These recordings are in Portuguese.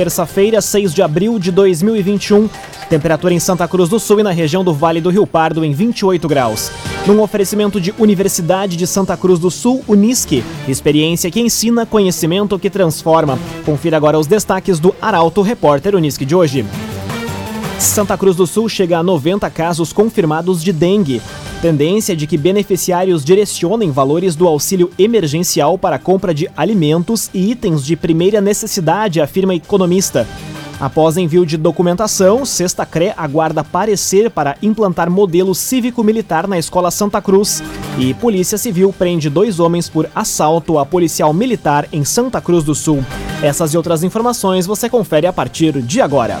terça-feira, 6 de abril de 2021. Temperatura em Santa Cruz do Sul e na região do Vale do Rio Pardo em 28 graus. Num oferecimento de Universidade de Santa Cruz do Sul, Unisque. Experiência que ensina, conhecimento que transforma. Confira agora os destaques do Arauto Repórter Unisque de hoje. Santa Cruz do Sul chega a 90 casos confirmados de dengue. Tendência de que beneficiários direcionem valores do auxílio emergencial para a compra de alimentos e itens de primeira necessidade, afirma economista. Após envio de documentação, Sexta CRE aguarda parecer para implantar modelo cívico-militar na Escola Santa Cruz. E Polícia Civil prende dois homens por assalto a policial militar em Santa Cruz do Sul. Essas e outras informações você confere a partir de agora.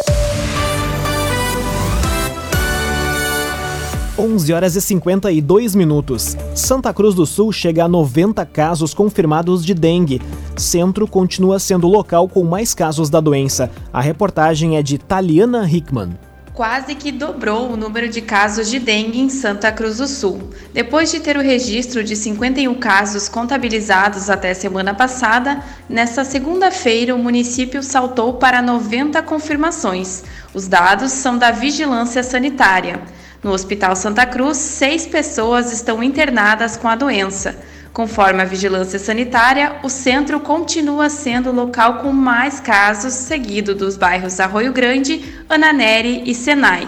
11 horas e 52 minutos. Santa Cruz do Sul chega a 90 casos confirmados de dengue. Centro continua sendo o local com mais casos da doença. A reportagem é de Taliana Hickman quase que dobrou o número de casos de dengue em Santa Cruz do Sul. Depois de ter o registro de 51 casos contabilizados até semana passada, nesta segunda-feira o município saltou para 90 confirmações. Os dados são da Vigilância Sanitária. No Hospital Santa Cruz, seis pessoas estão internadas com a doença. Conforme a vigilância sanitária, o centro continua sendo o local com mais casos, seguido dos bairros Arroio Grande, Ananeri e Senai.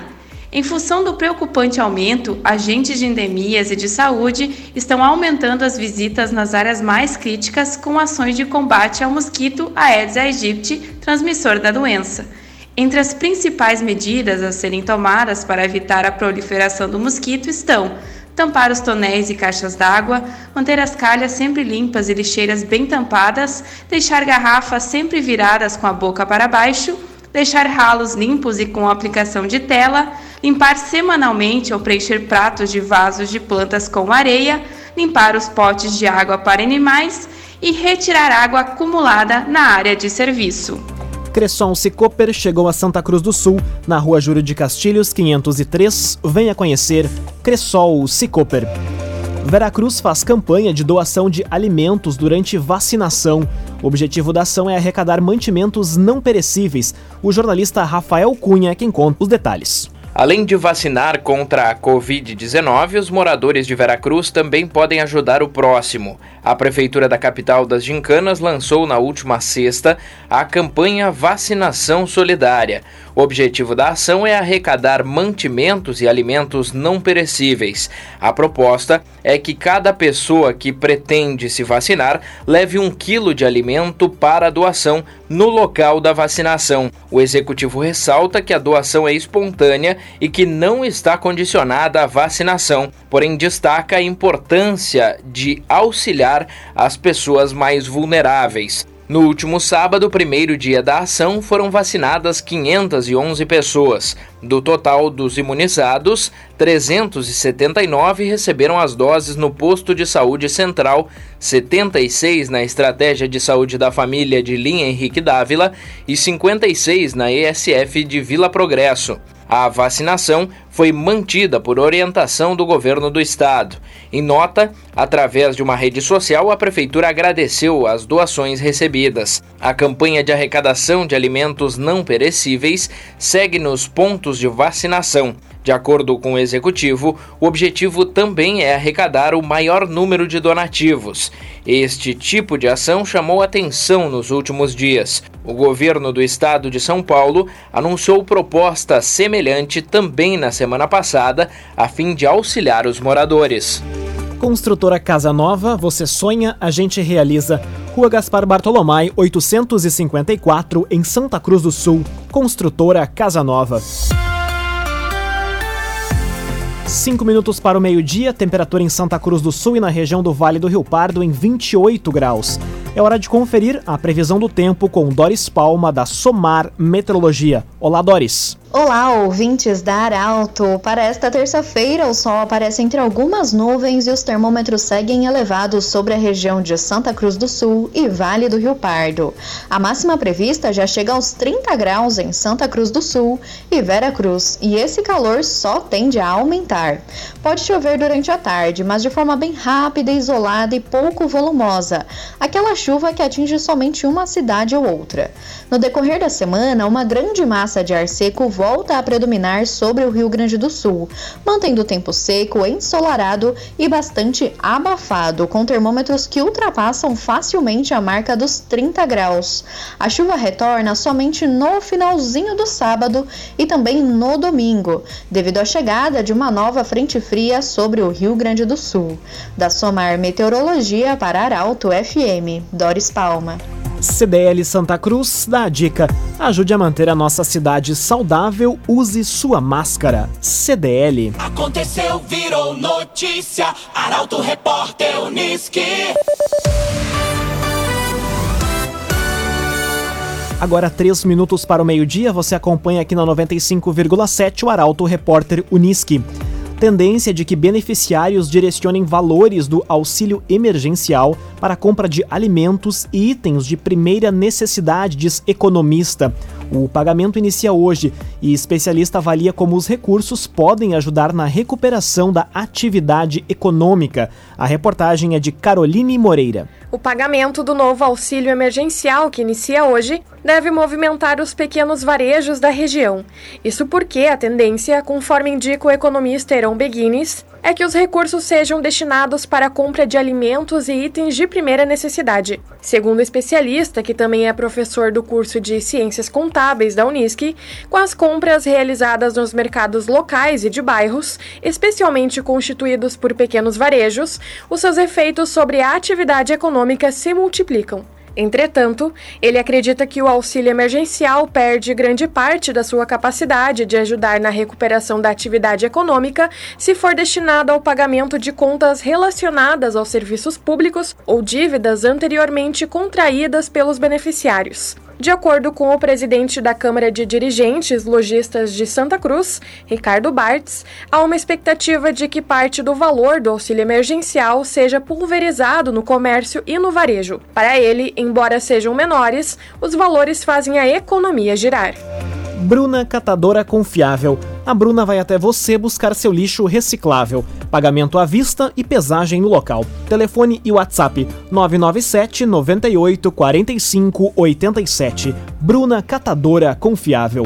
Em função do preocupante aumento, agentes de endemias e de saúde estão aumentando as visitas nas áreas mais críticas com ações de combate ao mosquito Aedes aegypti, transmissor da doença. Entre as principais medidas a serem tomadas para evitar a proliferação do mosquito estão tampar os tonéis e caixas d'água, manter as calhas sempre limpas e lixeiras bem tampadas, deixar garrafas sempre viradas com a boca para baixo, deixar ralos limpos e com aplicação de tela, limpar semanalmente ou preencher pratos de vasos de plantas com areia, limpar os potes de água para animais e retirar água acumulada na área de serviço. Cresson Cicoper chegou a Santa Cruz do Sul, na rua Júlio de Castilhos, 503. Venha conhecer Cressol Cicoper. Veracruz faz campanha de doação de alimentos durante vacinação. O objetivo da ação é arrecadar mantimentos não perecíveis. O jornalista Rafael Cunha é quem conta os detalhes. Além de vacinar contra a Covid-19, os moradores de Veracruz também podem ajudar o próximo. A Prefeitura da capital das Gincanas lançou na última sexta a campanha Vacinação Solidária. O objetivo da ação é arrecadar mantimentos e alimentos não perecíveis. A proposta é que cada pessoa que pretende se vacinar leve um quilo de alimento para a doação no local da vacinação. O executivo ressalta que a doação é espontânea e que não está condicionada à vacinação, porém destaca a importância de auxiliar as pessoas mais vulneráveis. No último sábado, primeiro dia da ação, foram vacinadas 511 pessoas. Do total dos imunizados, 379 receberam as doses no posto de saúde central, 76 na estratégia de saúde da família de Linha Henrique Dávila e 56 na ESF de Vila Progresso. A vacinação foi mantida por orientação do governo do estado. Em nota, através de uma rede social, a prefeitura agradeceu as doações recebidas. A campanha de arrecadação de alimentos não perecíveis segue nos pontos de vacinação. De acordo com o executivo, o objetivo também é arrecadar o maior número de donativos. Este tipo de ação chamou atenção nos últimos dias. O governo do estado de São Paulo anunciou proposta semelhante também na semana passada, a fim de auxiliar os moradores. Construtora Casa Nova, você sonha, a gente realiza. Rua Gaspar Bartolomai, 854, em Santa Cruz do Sul. Construtora Casa Nova. 5 minutos para o meio-dia, temperatura em Santa Cruz do Sul e na região do Vale do Rio Pardo em 28 graus. É hora de conferir a previsão do tempo com Doris Palma da Somar Meteorologia. Olá, Doris. Olá, ouvintes da Arauto! Para esta terça-feira, o sol aparece entre algumas nuvens e os termômetros seguem elevados sobre a região de Santa Cruz do Sul e Vale do Rio Pardo. A máxima prevista já chega aos 30 graus em Santa Cruz do Sul e Vera Cruz, e esse calor só tende a aumentar. Pode chover durante a tarde, mas de forma bem rápida, isolada e pouco volumosa. Aquela chuva que atinge somente uma cidade ou outra. No decorrer da semana, uma grande massa de ar seco volta a predominar sobre o Rio Grande do Sul, mantendo o tempo seco, ensolarado e bastante abafado, com termômetros que ultrapassam facilmente a marca dos 30 graus. A chuva retorna somente no finalzinho do sábado e também no domingo, devido à chegada de uma nova frente fria sobre o Rio Grande do Sul. Da Somar Meteorologia para Arauto FM, Doris Palma. CDL Santa Cruz dá a dica: ajude a manter a nossa cidade saudável, use sua máscara. CDL. Aconteceu, virou notícia. Arauto Repórter Uniski. Agora, três minutos para o meio-dia, você acompanha aqui na 95,7 o Arauto Repórter Uniski tendência de que beneficiários direcionem valores do auxílio emergencial para a compra de alimentos e itens de primeira necessidade, diz economista. O pagamento inicia hoje e especialista avalia como os recursos podem ajudar na recuperação da atividade econômica. A reportagem é de Caroline Moreira. O pagamento do novo auxílio emergencial, que inicia hoje, deve movimentar os pequenos varejos da região. Isso porque a tendência, conforme indica o economista Heron Beguines, é que os recursos sejam destinados para a compra de alimentos e itens de primeira necessidade. Segundo o especialista, que também é professor do curso de Ciências Contábeis da Unisc, com as compras realizadas nos mercados locais e de bairros, especialmente constituídos por pequenos varejos, os seus efeitos sobre a atividade econômica se multiplicam. Entretanto, ele acredita que o auxílio emergencial perde grande parte da sua capacidade de ajudar na recuperação da atividade econômica se for destinado ao pagamento de contas relacionadas aos serviços públicos ou dívidas anteriormente contraídas pelos beneficiários. De acordo com o presidente da Câmara de Dirigentes Logistas de Santa Cruz, Ricardo Bartz, há uma expectativa de que parte do valor do auxílio emergencial seja pulverizado no comércio e no varejo. Para ele, embora sejam menores, os valores fazem a economia girar. Bruna Catadora Confiável. A Bruna vai até você buscar seu lixo reciclável. Pagamento à vista e pesagem no local. Telefone e WhatsApp 997 98 45 87. Bruna Catadora Confiável.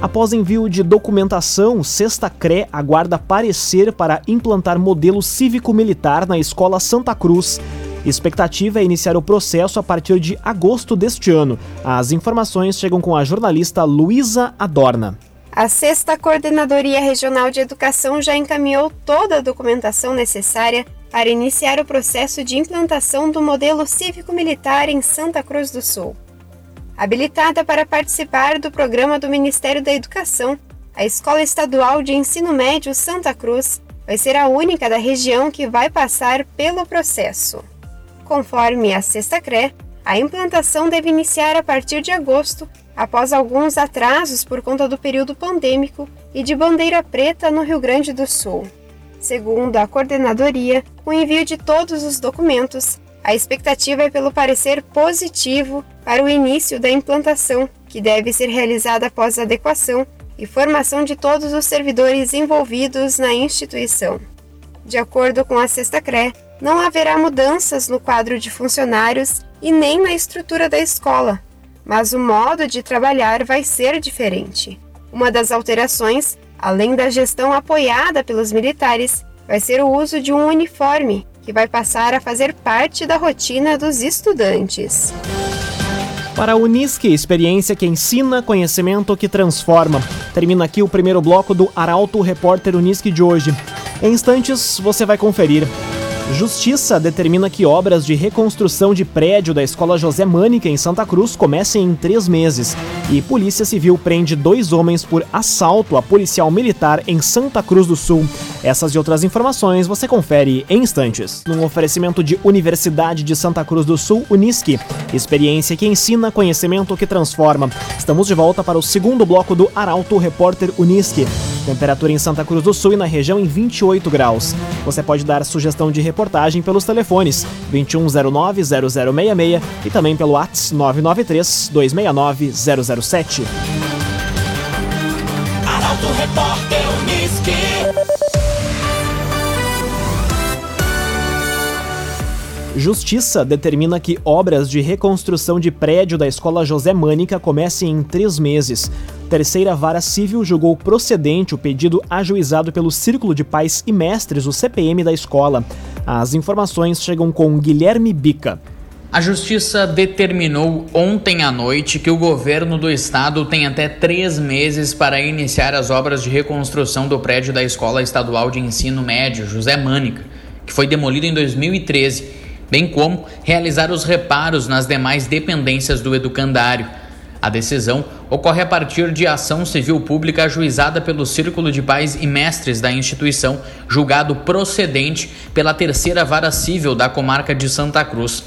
Após envio de documentação, Sexta CRE aguarda parecer para implantar modelo cívico-militar na Escola Santa Cruz. Expectativa é iniciar o processo a partir de agosto deste ano. As informações chegam com a jornalista Luísa Adorna. A sexta Coordenadoria Regional de Educação já encaminhou toda a documentação necessária para iniciar o processo de implantação do modelo cívico-militar em Santa Cruz do Sul. Habilitada para participar do programa do Ministério da Educação, a Escola Estadual de Ensino Médio Santa Cruz vai ser a única da região que vai passar pelo processo. Conforme a Sexta CRE, a implantação deve iniciar a partir de agosto, após alguns atrasos por conta do período pandêmico e de bandeira preta no Rio Grande do Sul. Segundo a coordenadoria, o envio de todos os documentos, a expectativa é pelo parecer positivo para o início da implantação, que deve ser realizada após adequação e formação de todos os servidores envolvidos na instituição. De acordo com a Sexta CRE, não haverá mudanças no quadro de funcionários e nem na estrutura da escola, mas o modo de trabalhar vai ser diferente. Uma das alterações, além da gestão apoiada pelos militares, vai ser o uso de um uniforme, que vai passar a fazer parte da rotina dos estudantes. Para a Unisque, experiência que ensina, conhecimento que transforma. Termina aqui o primeiro bloco do Arauto Repórter Unisque de hoje. Em instantes, você vai conferir. Justiça determina que obras de reconstrução de prédio da Escola José Mânica, em Santa Cruz, comecem em três meses. E Polícia Civil prende dois homens por assalto a policial militar em Santa Cruz do Sul. Essas e outras informações você confere em instantes. Num oferecimento de Universidade de Santa Cruz do Sul, Unisque. Experiência que ensina, conhecimento que transforma. Estamos de volta para o segundo bloco do Arauto Repórter Unisque. Temperatura em Santa Cruz do Sul e na região em 28 graus. Você pode dar sugestão de reportagem pelos telefones 2109-0066 e também pelo WhatsApp 993-269-007. Arauto Repórter Justiça determina que obras de reconstrução de prédio da Escola José Mânica comecem em três meses. Terceira Vara Civil julgou procedente o pedido ajuizado pelo Círculo de Pais e Mestres, o CPM da escola. As informações chegam com Guilherme Bica. A Justiça determinou ontem à noite que o governo do estado tem até três meses para iniciar as obras de reconstrução do prédio da Escola Estadual de Ensino Médio José Mânica, que foi demolido em 2013 bem como realizar os reparos nas demais dependências do educandário. A decisão ocorre a partir de ação civil pública ajuizada pelo Círculo de Pais e Mestres da instituição, julgado procedente pela terceira vara civil da comarca de Santa Cruz.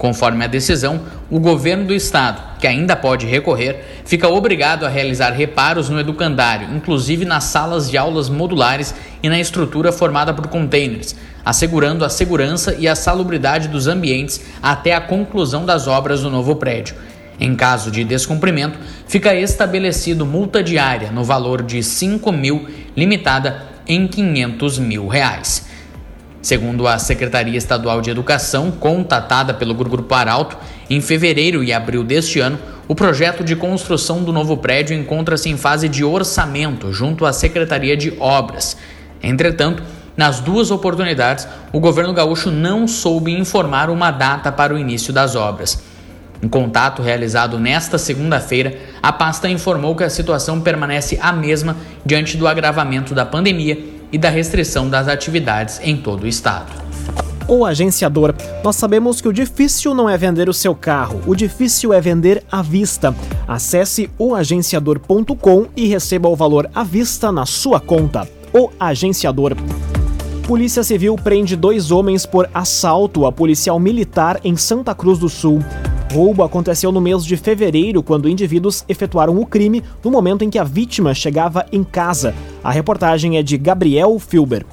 Conforme a decisão, o governo do estado, que ainda pode recorrer, fica obrigado a realizar reparos no educandário, inclusive nas salas de aulas modulares e na estrutura formada por containers, assegurando a segurança e a salubridade dos ambientes até a conclusão das obras do novo prédio. Em caso de descumprimento, fica estabelecido multa diária no valor de 5 mil, limitada em 500 mil reais. Segundo a Secretaria Estadual de Educação, contatada pelo Grupo Arauto, em fevereiro e abril deste ano, o projeto de construção do novo prédio encontra-se em fase de orçamento junto à Secretaria de Obras. Entretanto, nas duas oportunidades, o governo gaúcho não soube informar uma data para o início das obras. Em contato realizado nesta segunda-feira, a pasta informou que a situação permanece a mesma diante do agravamento da pandemia e da restrição das atividades em todo o estado. O agenciador. Nós sabemos que o difícil não é vender o seu carro, o difícil é vender à vista. Acesse oagenciador.com e receba o valor à vista na sua conta. O Agenciador. Polícia Civil prende dois homens por assalto a policial militar em Santa Cruz do Sul. Roubo aconteceu no mês de fevereiro, quando indivíduos efetuaram o crime no momento em que a vítima chegava em casa. A reportagem é de Gabriel Filber.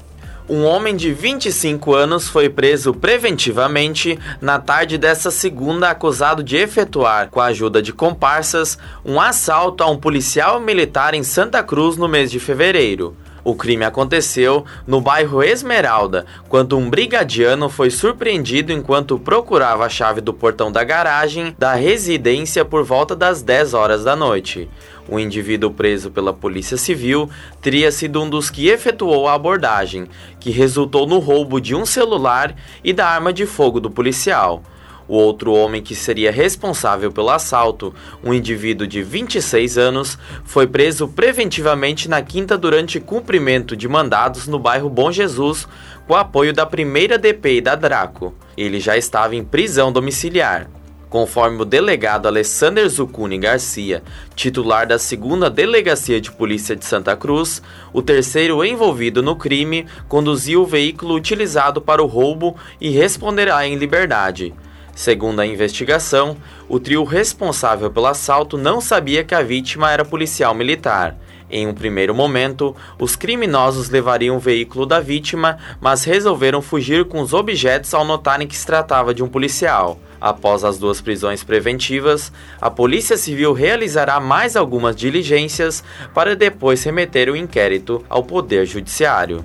Um homem de 25 anos foi preso preventivamente na tarde dessa segunda, acusado de efetuar, com a ajuda de comparsas, um assalto a um policial militar em Santa Cruz no mês de fevereiro. O crime aconteceu no bairro Esmeralda, quando um brigadiano foi surpreendido enquanto procurava a chave do portão da garagem da residência por volta das 10 horas da noite. O indivíduo preso pela Polícia Civil teria sido um dos que efetuou a abordagem, que resultou no roubo de um celular e da arma de fogo do policial. O outro homem que seria responsável pelo assalto, um indivíduo de 26 anos, foi preso preventivamente na quinta durante cumprimento de mandados no bairro Bom Jesus, com apoio da primeira DP e da Draco. Ele já estava em prisão domiciliar. Conforme o delegado Alessander Zucuni Garcia, titular da segunda Delegacia de Polícia de Santa Cruz, o terceiro envolvido no crime conduziu o veículo utilizado para o roubo e responderá em liberdade. Segundo a investigação, o trio responsável pelo assalto não sabia que a vítima era policial militar. Em um primeiro momento, os criminosos levariam o veículo da vítima, mas resolveram fugir com os objetos ao notarem que se tratava de um policial. Após as duas prisões preventivas, a Polícia Civil realizará mais algumas diligências para depois remeter o inquérito ao Poder Judiciário.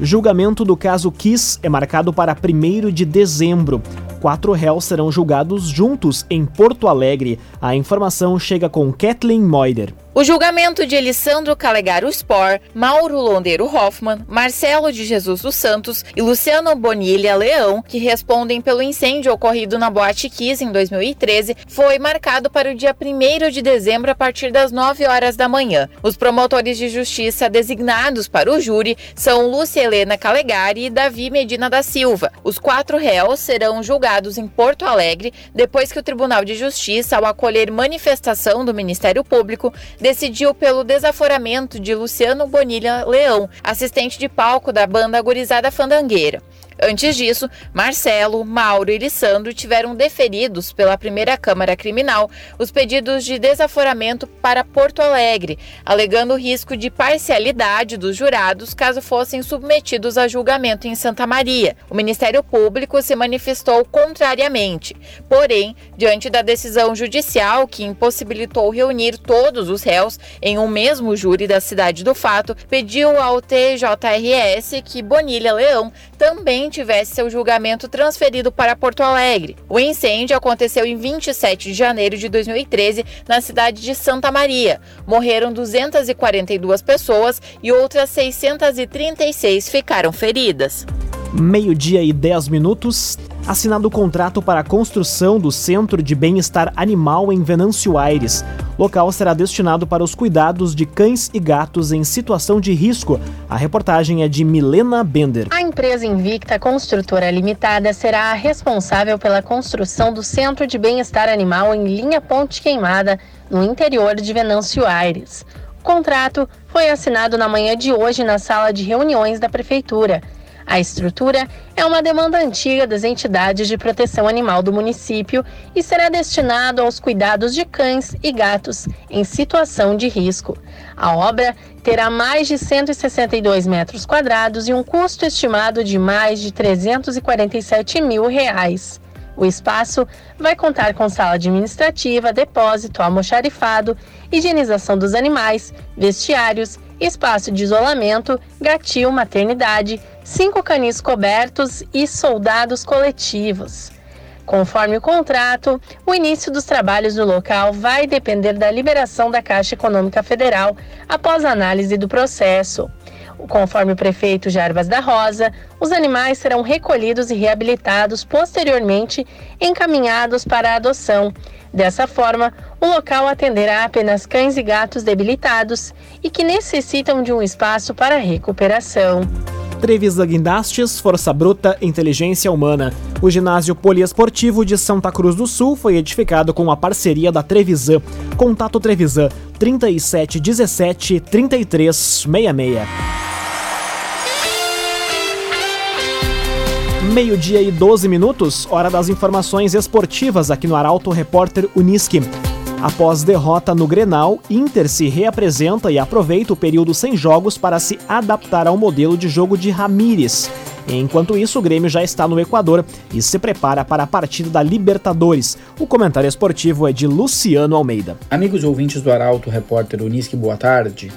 Julgamento do caso Kiss é marcado para 1 de dezembro. quatro réus serão julgados juntos em Porto Alegre. A informação chega com Kathleen Moider. O julgamento de Elisandro Calegaro Spor, Mauro Londeiro Hoffman, Marcelo de Jesus dos Santos e Luciano Bonilha Leão, que respondem pelo incêndio ocorrido na Boate Kiss em 2013, foi marcado para o dia 1 de dezembro a partir das 9 horas da manhã. Os promotores de justiça designados para o júri são Lúcia Helena Calegari e Davi Medina da Silva. Os quatro réus serão julgados em Porto Alegre depois que o Tribunal de Justiça, ao acolher manifestação do Ministério Público, decidiu pelo desaforamento de Luciano Bonilha Leão, assistente de palco da banda Gurizada Fandangueira. Antes disso, Marcelo, Mauro e Lissandro tiveram deferidos pela primeira Câmara Criminal os pedidos de desaforamento para Porto Alegre, alegando o risco de parcialidade dos jurados caso fossem submetidos a julgamento em Santa Maria. O Ministério Público se manifestou contrariamente. Porém, diante da decisão judicial que impossibilitou reunir todos os réus em um mesmo júri da cidade do fato, pediu ao TJRS que Bonilha Leão também tivesse seu julgamento transferido para Porto Alegre. O incêndio aconteceu em 27 de janeiro de 2013 na cidade de Santa Maria. Morreram 242 pessoas e outras 636 ficaram feridas. Meio-dia e 10 minutos assinado o contrato para a construção do Centro de Bem-Estar Animal em Venâncio Aires. Local será destinado para os cuidados de cães e gatos em situação de risco. A reportagem é de Milena Bender. A empresa Invicta Construtora Limitada será a responsável pela construção do Centro de Bem-Estar Animal em linha Ponte Queimada, no interior de Venâncio Aires. O contrato foi assinado na manhã de hoje na sala de reuniões da Prefeitura. A estrutura é uma demanda antiga das entidades de proteção animal do município e será destinado aos cuidados de cães e gatos em situação de risco. A obra terá mais de 162 metros quadrados e um custo estimado de mais de 347 mil reais. O espaço vai contar com sala administrativa, depósito, almoxarifado, higienização dos animais, vestiários, espaço de isolamento, gatil, maternidade, cinco canis cobertos e soldados coletivos. Conforme o contrato, o início dos trabalhos no local vai depender da liberação da Caixa Econômica Federal após análise do processo. Conforme o prefeito Jarbas da Rosa, os animais serão recolhidos e reabilitados posteriormente encaminhados para a adoção. Dessa forma, o local atenderá apenas cães e gatos debilitados e que necessitam de um espaço para recuperação. Trevisa Guindastes, Força Bruta, Inteligência Humana. O ginásio poliesportivo de Santa Cruz do Sul foi edificado com a parceria da Trevisan. Contato Trevisan 3717 3366. Meio-dia e 12 minutos, hora das informações esportivas aqui no Arauto Repórter Uniski. Após derrota no Grenal, Inter se reapresenta e aproveita o período sem jogos para se adaptar ao modelo de jogo de Ramírez. Enquanto isso, o Grêmio já está no Equador e se prepara para a partida da Libertadores. O comentário esportivo é de Luciano Almeida. Amigos ouvintes do Arauto, repórter Unisque, boa tarde.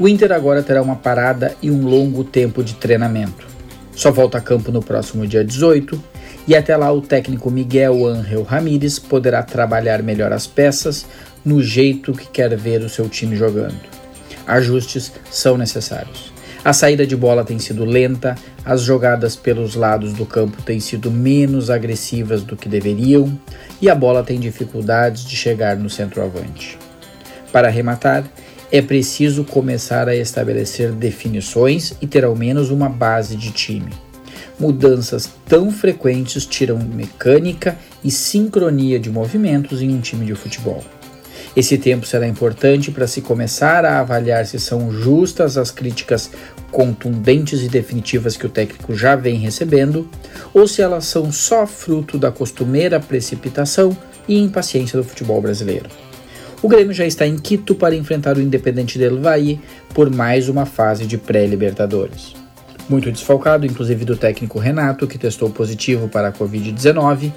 O Inter agora terá uma parada e um longo tempo de treinamento. Só volta a campo no próximo dia 18 e até lá o técnico Miguel Ángel Ramírez poderá trabalhar melhor as peças no jeito que quer ver o seu time jogando. Ajustes são necessários. A saída de bola tem sido lenta, as jogadas pelos lados do campo têm sido menos agressivas do que deveriam e a bola tem dificuldades de chegar no centroavante. Para arrematar, é preciso começar a estabelecer definições e ter ao menos uma base de time mudanças tão frequentes tiram mecânica e sincronia de movimentos em um time de futebol. Esse tempo será importante para se começar a avaliar se são justas as críticas contundentes e definitivas que o técnico já vem recebendo, ou se elas são só fruto da costumeira precipitação e impaciência do futebol brasileiro. O Grêmio já está em Quito para enfrentar o Independente del Valle por mais uma fase de pré-Libertadores muito desfalcado, inclusive do técnico Renato, que testou positivo para a Covid-19.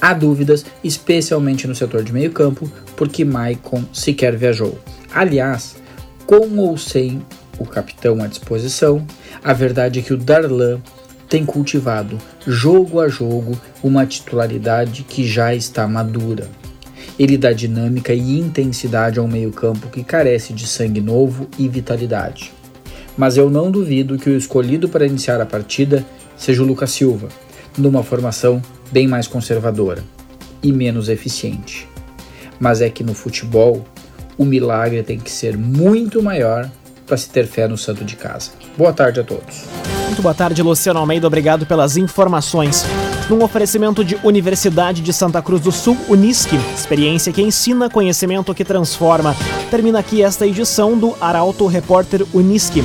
Há dúvidas, especialmente no setor de meio-campo, porque Maicon sequer viajou. Aliás, com ou sem o capitão à disposição, a verdade é que o Darlan tem cultivado, jogo a jogo, uma titularidade que já está madura. Ele dá dinâmica e intensidade ao meio-campo que carece de sangue novo e vitalidade. Mas eu não duvido que o escolhido para iniciar a partida seja o Lucas Silva, numa formação bem mais conservadora e menos eficiente. Mas é que no futebol, o milagre tem que ser muito maior para se ter fé no santo de casa. Boa tarde a todos. Muito boa tarde, Luciano Almeida. Obrigado pelas informações. Num oferecimento de Universidade de Santa Cruz do Sul, Unisque, experiência que ensina, conhecimento que transforma. Termina aqui esta edição do Arauto Repórter Unisque.